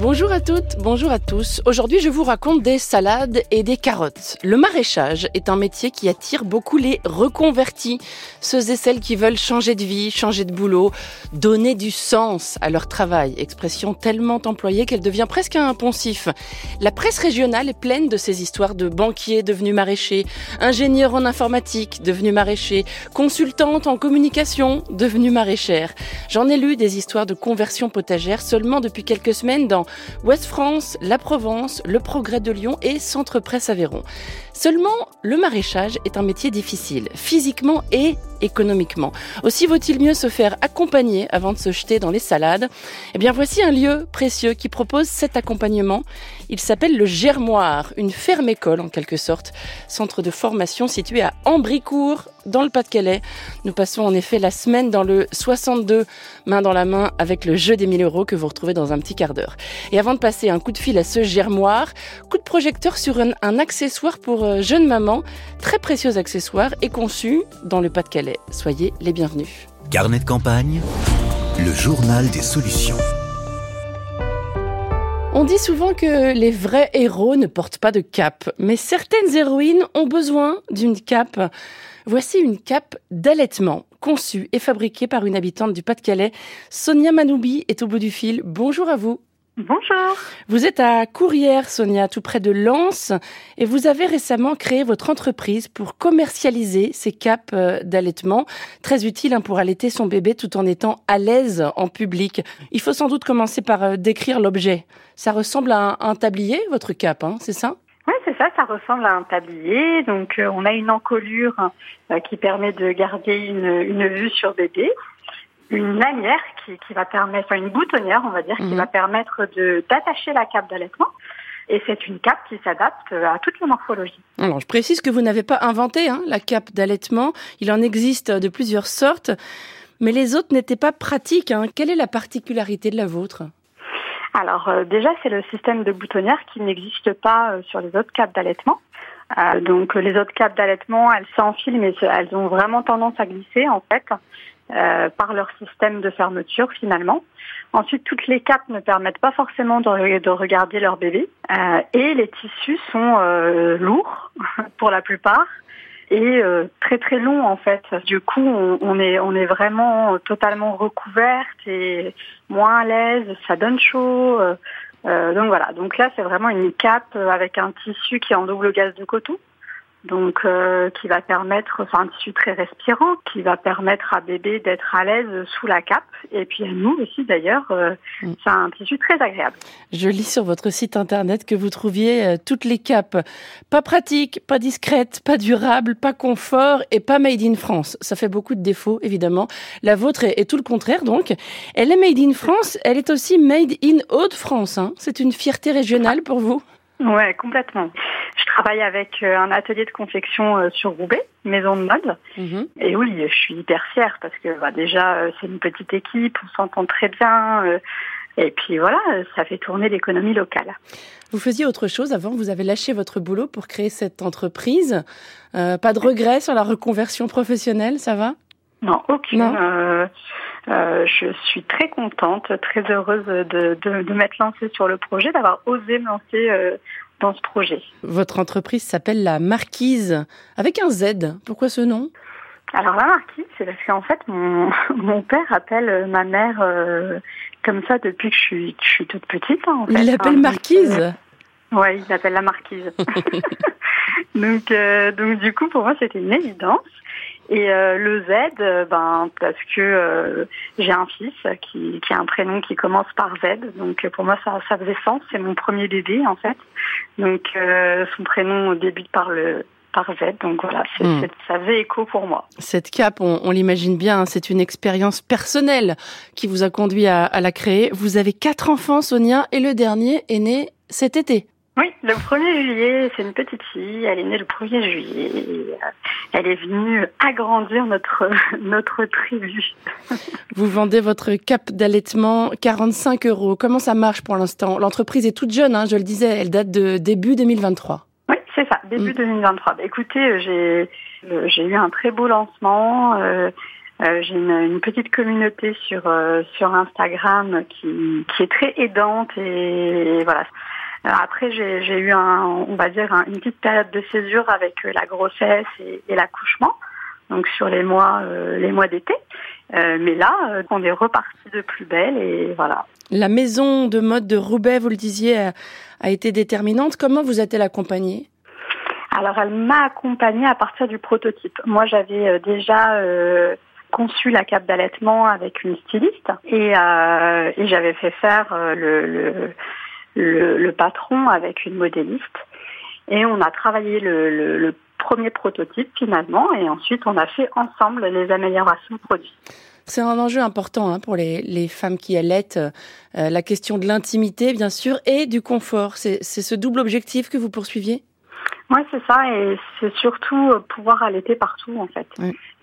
Bonjour à toutes, bonjour à tous. Aujourd'hui, je vous raconte des salades et des carottes. Le maraîchage est un métier qui attire beaucoup les reconvertis, ceux et celles qui veulent changer de vie, changer de boulot, donner du sens à leur travail, expression tellement employée qu'elle devient presque un poncif. La presse régionale est pleine de ces histoires de banquiers devenus maraîchers, ingénieurs en informatique devenus maraîchers, consultantes en communication devenus maraîchères. J'en ai lu des histoires de conversion potagère seulement depuis quelques semaines dans Ouest France, La Provence, Le Progrès de Lyon et Centre Presse Aveyron. Seulement, le maraîchage est un métier difficile, physiquement et économiquement. Aussi vaut-il mieux se faire accompagner avant de se jeter dans les salades Eh bien, voici un lieu précieux qui propose cet accompagnement. Il s'appelle le Germoire, une ferme-école en quelque sorte, centre de formation situé à Ambricourt, dans le Pas-de-Calais. Nous passons en effet la semaine dans le 62, main dans la main, avec le jeu des 1000 euros que vous retrouvez dans un petit quart d'heure. Et avant de passer un coup de fil à ce Germoire, coup de projecteur sur un, un accessoire pour jeune maman, très précieux accessoire, et conçu dans le Pas-de-Calais. Soyez les bienvenus. Carnet de campagne, le journal des solutions. On dit souvent que les vrais héros ne portent pas de cape, mais certaines héroïnes ont besoin d'une cape. Voici une cape d'allaitement, conçue et fabriquée par une habitante du Pas-de-Calais. Sonia Manoubi est au bout du fil. Bonjour à vous. Bonjour. Vous êtes à Courrières, Sonia, tout près de Lens, et vous avez récemment créé votre entreprise pour commercialiser ces capes euh, d'allaitement, très utiles hein, pour allaiter son bébé tout en étant à l'aise en public. Il faut sans doute commencer par euh, décrire l'objet. Ça ressemble à un, tablier, votre cape, hein, c'est ça? Oui, c'est ça, ça ressemble à un tablier. Donc, euh, on a une encolure qui permet de garder une, une vue sur bébé une lanière qui, qui, va permettre, enfin une boutonnière, on va dire, qui Mhm. va permettre de d'attacher la cape d'allaitement. Et c'est une cape qui s'adapte à toutes les morphologies. Alors, je précise que vous n'avez pas inventé hein, la cape d'allaitement. Il en existe de plusieurs sortes, mais les autres n'étaient pas pratiques. hein. Quelle est la particularité de la vôtre? Alors euh, déjà, c'est le système de boutonnière qui n'existe pas euh, sur les autres capes d'allaitement. Euh, donc les autres capes d'allaitement, elles s'enfilent, mais elles ont vraiment tendance à glisser en fait euh, par leur système de fermeture finalement. Ensuite, toutes les capes ne permettent pas forcément de, re- de regarder leur bébé Euh, et les tissus sont euh, lourds pour la plupart et euh, très très longs en fait. Du coup, on est on est vraiment totalement recouverte et moins à l'aise, ça donne chaud. Euh, donc voilà, donc là c'est vraiment une cape avec un tissu qui est en double gaz de coton, donc euh, qui va permettre, enfin un tissu très respirant, qui va permettre à bébé d'être à l'aise sous la cape, et puis à nous aussi d'ailleurs, euh, Mm. c'est un tissu très agréable. Je lis sur votre site internet que vous trouviez euh, toutes les capes pas pratiques, pas discrètes, pas durables, pas confort et pas made in France. Ça fait beaucoup de défauts, évidemment. La vôtre est, est tout le contraire, donc. Elle est made in France, elle est aussi made in Haute-France. Hein. C'est une fierté régionale pour vous Ouais, complètement. Je travaille avec euh, un atelier de confection euh, sur Roubaix, maison de mode. Mhm. Et oui, je suis hyper fière parce que bah, déjà, euh, c'est une petite équipe, on s'entend très bien. euh, et puis voilà, ça fait tourner l'économie locale. Vous faisiez autre chose avant, vous avez lâché votre boulot pour créer cette entreprise. Euh, pas de regret sur la reconversion professionnelle, ça va? Non, aucune. Non. Euh, euh, je suis très contente, très heureuse de, de, de m'être lancée sur le projet, d'avoir osé me lancer euh, dans ce projet. Votre entreprise s'appelle la Marquise, avec un Z. Pourquoi ce nom? Alors la marquise, c'est parce qu'en fait, mon, mon père appelle ma mère euh, comme ça depuis que je suis, que je suis toute petite. hein, en fait, Il hein. l'appelle Marquise? Ouais, il l'appelle la marquise. donc, euh, donc du coup, pour moi, c'était une évidence. Et euh, le Z, euh, ben parce que euh, j'ai un fils qui, qui a un prénom qui commence par Z, donc pour moi ça, ça faisait sens. C'est mon premier bébé en fait, donc son prénom débute par le par Z, donc voilà, Hmm. ça faisait écho pour moi. Cette cape, on, on l'imagine bien, hein, c'est une expérience personnelle qui vous a conduit à, à la créer. Vous avez quatre enfants, Sonia, et le dernier est né cet été. Oui, le 1er juillet, c'est une petite fille. Elle est née le 1er juillet. Euh, elle est venue agrandir notre notre tribu. Vous vendez votre cape d'allaitement 45 euros. Comment ça marche pour l'instant? L'entreprise est toute jeune, hein, je le disais, elle date de début 2023. Oui, c'est ça, début Mm. 2023. Bah, écoutez, euh, j'ai J'ai eu un très beau lancement. j'ai une, petite communauté sur sur Instagram qui, qui est très aidante et, voilà. Après, j'ai eu un, on va dire une petite période de césure avec la grossesse et, et l'accouchement, donc sur les mois les mois d'été. Euh, mais là, euh, on est reparti de plus belle et voilà. La maison de mode de Roubaix, vous le disiez, a, été déterminante. Comment vous a-t-elle accompagnée? Alors, elle m'a accompagnée à partir du prototype. Moi, j'avais euh, déjà conçu la cape d'allaitement avec une styliste et, j'avais fait faire le, le, patron avec une modéliste. Et on a travaillé le, le premier prototype finalement et ensuite on a fait ensemble les améliorations produits. C'est un enjeu important hein, pour les, les, femmes qui allaitent, euh, la question de l'intimité bien sûr et du confort. C'est ce double objectif que vous poursuiviez? Oui, c'est ça et c'est surtout euh, pouvoir allaiter partout en fait.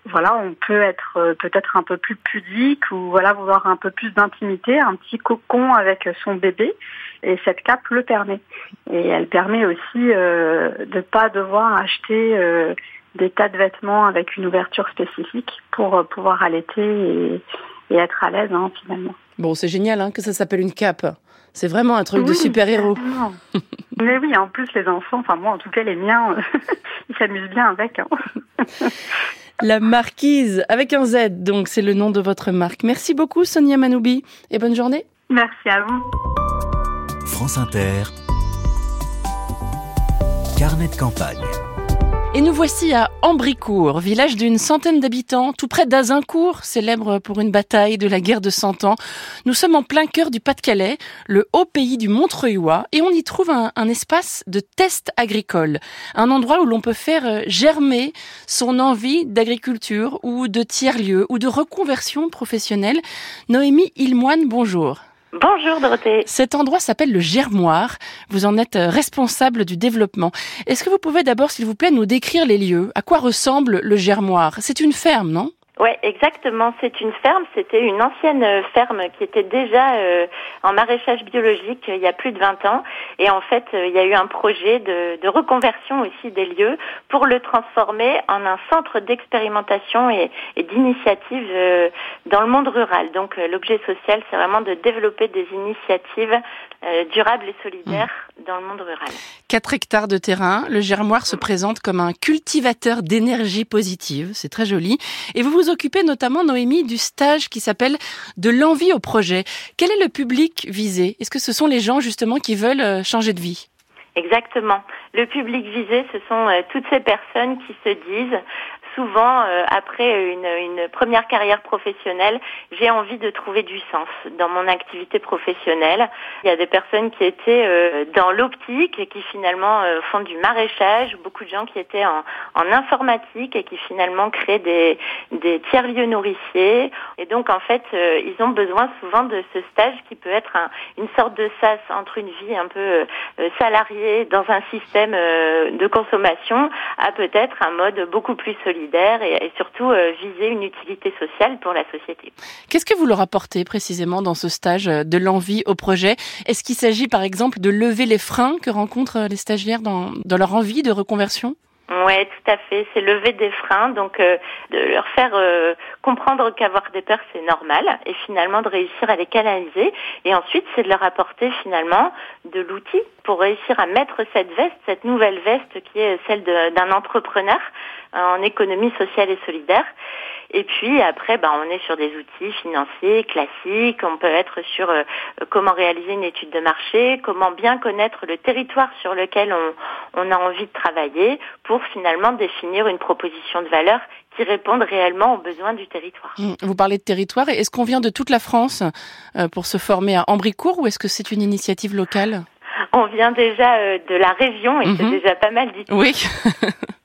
Voilà, on peut être euh, peut-être un peu plus pudique ou voilà vouloir un peu plus d'intimité, un petit cocon avec son bébé et cette cape le permet. Et elle permet aussi euh, de pas devoir acheter euh, des tas de vêtements avec une ouverture spécifique pour pouvoir allaiter et, être à l'aise hein, finalement. Bon, c'est génial hein, que ça s'appelle une cape. C'est vraiment un truc de super-héros. Mais oui, en plus les enfants, enfin moi en tout cas les miens, ils s'amusent bien avec. Hein. La marquise avec un Z, donc c'est le nom de votre marque. Merci beaucoup Sonia Manoubi et bonne journée. Merci à vous. France Inter, Carnet de campagne. Et nous voici à Ambricourt, village d'une centaine d'habitants, tout près d'Azincourt, célèbre pour une bataille de la guerre de Cent Ans. Nous sommes en plein cœur du Pas-de-Calais, le haut pays du Montreuilois, et on y trouve un, espace de test agricole, un endroit où l'on peut faire euh, germer son envie d'agriculture ou de tiers-lieu ou de reconversion professionnelle. Noémie Ilmoine, bonjour. Bonjour Dorothée. Cet endroit s'appelle le Germoire. Vous en êtes euh, responsable du développement. Est-ce que vous pouvez d'abord, s'il vous plaît, nous décrire les lieux? À quoi ressemble le Germoire C'est une ferme, non? Oui, exactement. C'est une ferme. C'était une ancienne euh, ferme qui était déjà euh, en maraîchage biologique il y a plus de 20 ans. Et en fait, il y a eu un projet de, de reconversion aussi des lieux pour le transformer en un centre d'expérimentation et, et d'initiative dans le monde rural. Donc, l'objet social, c'est vraiment de développer des initiatives euh, durable et solidaire mmh. dans le monde rural. 4 hectares de terrain, le Germoire se présente comme un cultivateur d'énergie positive, c'est très joli. Et vous vous occupez notamment, Noémie, du stage qui s'appelle De l'envie au projet. Quel est le public visé? Est-ce que ce sont les gens justement qui veulent euh, changer de vie? Exactement. Le public visé, ce sont euh, toutes ces personnes qui se disent souvent, euh, après une, une, première carrière professionnelle, j'ai envie de trouver du sens dans mon activité professionnelle. Il y a des personnes qui étaient euh, dans l'optique et qui finalement euh, font du maraîchage, beaucoup de gens qui étaient en, en informatique et qui finalement créent des, des tiers-lieux nourriciers. Et donc, en fait, ils ont besoin souvent de ce stage qui peut être un, une sorte de sas entre une vie un peu salariée dans un système de consommation à peut-être un mode beaucoup plus solide et, surtout euh, viser une utilité sociale pour la société. Qu'est-ce que vous leur apportez précisément dans ce stage euh, de l'envie au projet? Est-ce qu'il s'agit par exemple de lever les freins que rencontrent euh, les stagiaires dans, dans leur envie de reconversion? Oui, tout à fait. C'est lever des freins, donc de leur faire comprendre qu'avoir des peurs c'est normal, et finalement de réussir à les canaliser. Et ensuite, c'est de leur apporter finalement de l'outil pour réussir à mettre cette veste, cette nouvelle veste qui est celle d'un entrepreneur, en économie sociale et solidaire. Et puis après, ben, on est sur des outils financiers classiques. On peut être sur euh, comment réaliser une étude de marché, comment bien connaître le territoire sur lequel on, on a envie de travailler pour finalement définir une proposition de valeur qui réponde réellement aux besoins du territoire. Mmh, vous parlez de territoire. Est-ce qu'on vient de toute la France euh, pour se former à Ambricourt ou est-ce que c'est une initiative locale? On vient déjà euh, de la région et c'est mmh déjà pas mal dit. Oui.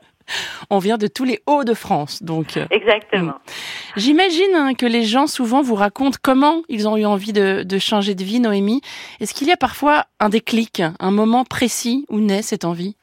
on vient de tous les Hauts-de-France, donc. Euh, Exactement. Hmm. J'imagine hein, que les gens souvent vous racontent comment ils ont eu envie de, de changer de vie, Noémie. Est-ce qu'il y a parfois un déclic, un moment précis où naît cette envie?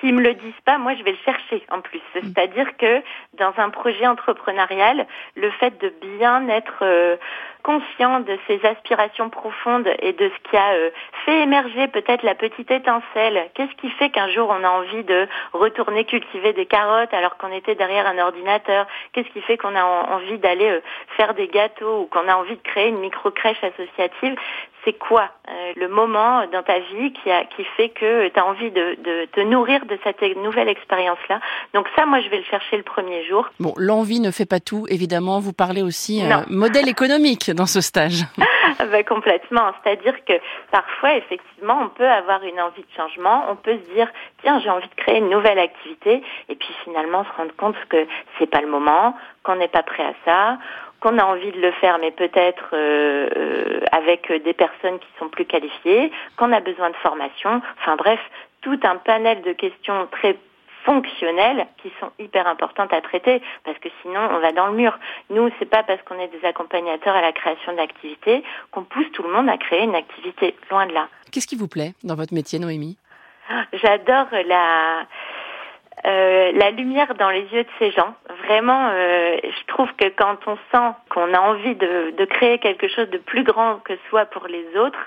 S'ils me le disent pas, moi je vais le chercher en plus. Mm. C'est-à-dire que dans un projet entrepreneurial, le fait de bien être euh, conscient de ses aspirations profondes et de ce qui a euh, fait émerger peut-être la petite étincelle. Qu'est-ce qui fait qu'un jour on a envie de retourner cultiver des carottes alors qu'on était derrière un ordinateur? Qu'est-ce qui fait qu'on a envie d'aller euh, faire des gâteaux ou qu'on a envie de créer une micro-crèche associative? C'est quoi euh, le moment dans ta vie qui, a, qui fait que tu as envie de, de, te nourrir de cette nouvelle expérience-là? Donc ça, moi, je vais le chercher le premier jour. Bon, l'envie ne fait pas tout, évidemment. Vous parlez aussi euh, modèle économique dans ce stage. bah, complètement. C'est-à-dire que parfois, effectivement, on peut avoir une envie de changement. On peut se dire, tiens, j'ai envie de créer une nouvelle activité. Et puis finalement, se rendre compte que c'est pas le moment, qu'on n'est pas prêt à ça qu'on a envie de le faire, mais peut-être euh, euh, avec des personnes qui sont plus qualifiées, qu'on a besoin de formation. Enfin bref, tout un panel de questions très fonctionnelles qui sont hyper importantes à traiter parce que sinon on va dans le mur. Nous, c'est pas parce qu'on est des accompagnateurs à la création d'activités qu'on pousse tout le monde à créer une activité, loin de là. Qu'est-ce qui vous plaît dans votre métier, Noémie? J'adore la euh, la lumière dans les yeux de ces gens. Vraiment, euh, je trouve que quand on sent qu'on a envie de, créer quelque chose de plus grand que soi pour les autres,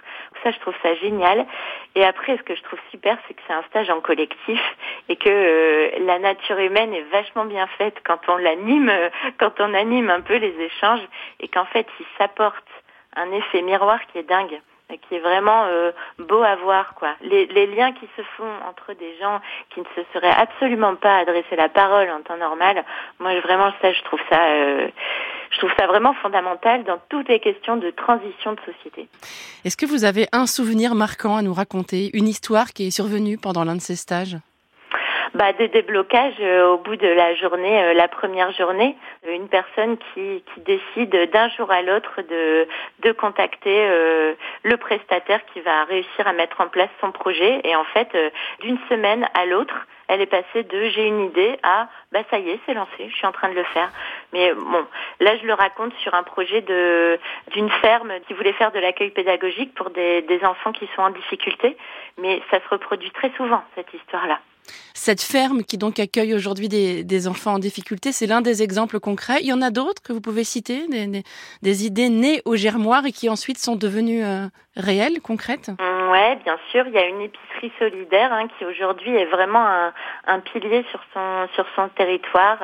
ça, je trouve ça génial. Et après, ce que je trouve super, c'est que c'est un stage en collectif et que euh, la nature humaine est vachement bien faite quand on l'anime, quand on anime un peu les échanges et qu'en fait, il s'apporte un effet miroir qui est dingue qui est vraiment euh, beau à voir quoi. Les, les, liens qui se font entre des gens qui ne se seraient absolument pas adressé la parole en temps normal, moi vraiment ça je trouve ça euh, je trouve ça vraiment fondamental dans toutes les questions de transition de société. Est-ce que vous avez un souvenir marquant à nous raconter, une histoire qui est survenue pendant l'un de ces stages? Bah, des déblocages euh, au bout de la journée, euh, la première journée. Une personne qui, qui décide d'un jour à l'autre de, de contacter euh, le prestataire qui va réussir à mettre en place son projet. Et en fait, d'une semaine à l'autre, elle est passée de j'ai une idée à bah ça y est, c'est lancé, je suis en train de le faire. Mais bon, là je le raconte sur un projet de d'une ferme qui voulait faire de l'accueil pédagogique pour des, des enfants qui sont en difficulté, mais ça se reproduit très souvent cette histoire-là. Cette ferme qui donc accueille aujourd'hui des, enfants en difficulté, c'est l'un des exemples concrets. Il y en a d'autres que vous pouvez citer, des, idées nées au germoir et qui ensuite sont devenues euh, réelles, concrètes? Mmh, Ouais, bien sûr. Il y a une épicerie solidaire hein, qui aujourd'hui est vraiment un, pilier sur son territoire.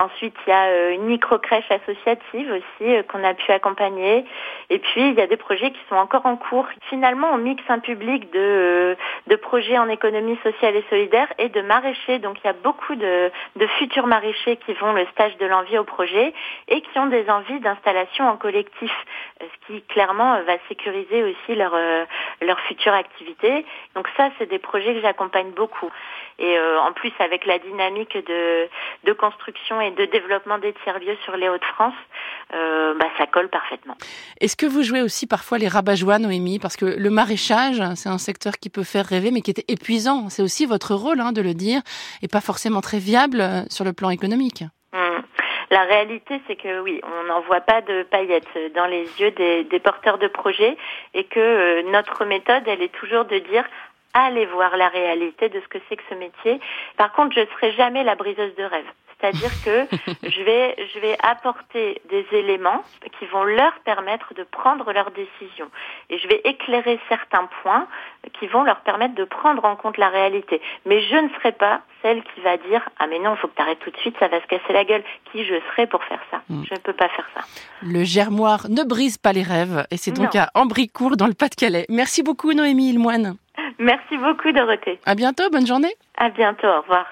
Ensuite, il y a euh, une micro-crèche associative aussi euh, qu'on a pu accompagner. Et puis, il y a des projets qui sont encore en cours. Finalement, on mixe un public de, euh, de projets en économie sociale et solidaire et de maraîchers. Donc, il y a beaucoup de, de futurs maraîchers qui vont le stage de l'envie au projet et qui ont des envies d'installation en collectif, ce qui clairement va sécuriser aussi leur, leur future activité. Donc ça, c'est des projets que j'accompagne beaucoup. Et en plus, avec la dynamique de, de construction et de développement des tiers-lieux sur les Hauts-de-France, euh, bah, ça colle parfaitement. Est-ce que vous jouez aussi parfois les rabat-joie, Noémie? Parce que le maraîchage, c'est un secteur qui peut faire rêver, mais qui est épuisant. C'est aussi votre rôle hein, de le dire, et pas forcément très viable euh, sur le plan économique. Mmh. La réalité, c'est que oui, on n'en voit pas de paillettes dans les yeux des, porteurs de projets et que euh, notre méthode, elle est toujours de dire allez voir la réalité de ce que c'est que ce métier. Par contre, je ne serai jamais la briseuse de rêve. C'est-à-dire que je vais, je vais apporter des éléments qui vont leur permettre de prendre leurs décisions. Et je vais éclairer certains points qui vont leur permettre de prendre en compte la réalité. Mais je ne serai pas celle qui va dire ah mais non, il faut que tu arrêtes tout de suite, ça va se casser la gueule. Qui je serai pour faire ça? Mm. Je ne peux pas faire ça. Le germoir ne brise pas les rêves et c'est donc à Ambricourt dans le Pas-de-Calais. Merci beaucoup Noémie Ilmoine. Merci beaucoup Dorothée. À bientôt, bonne journée. À bientôt, au revoir.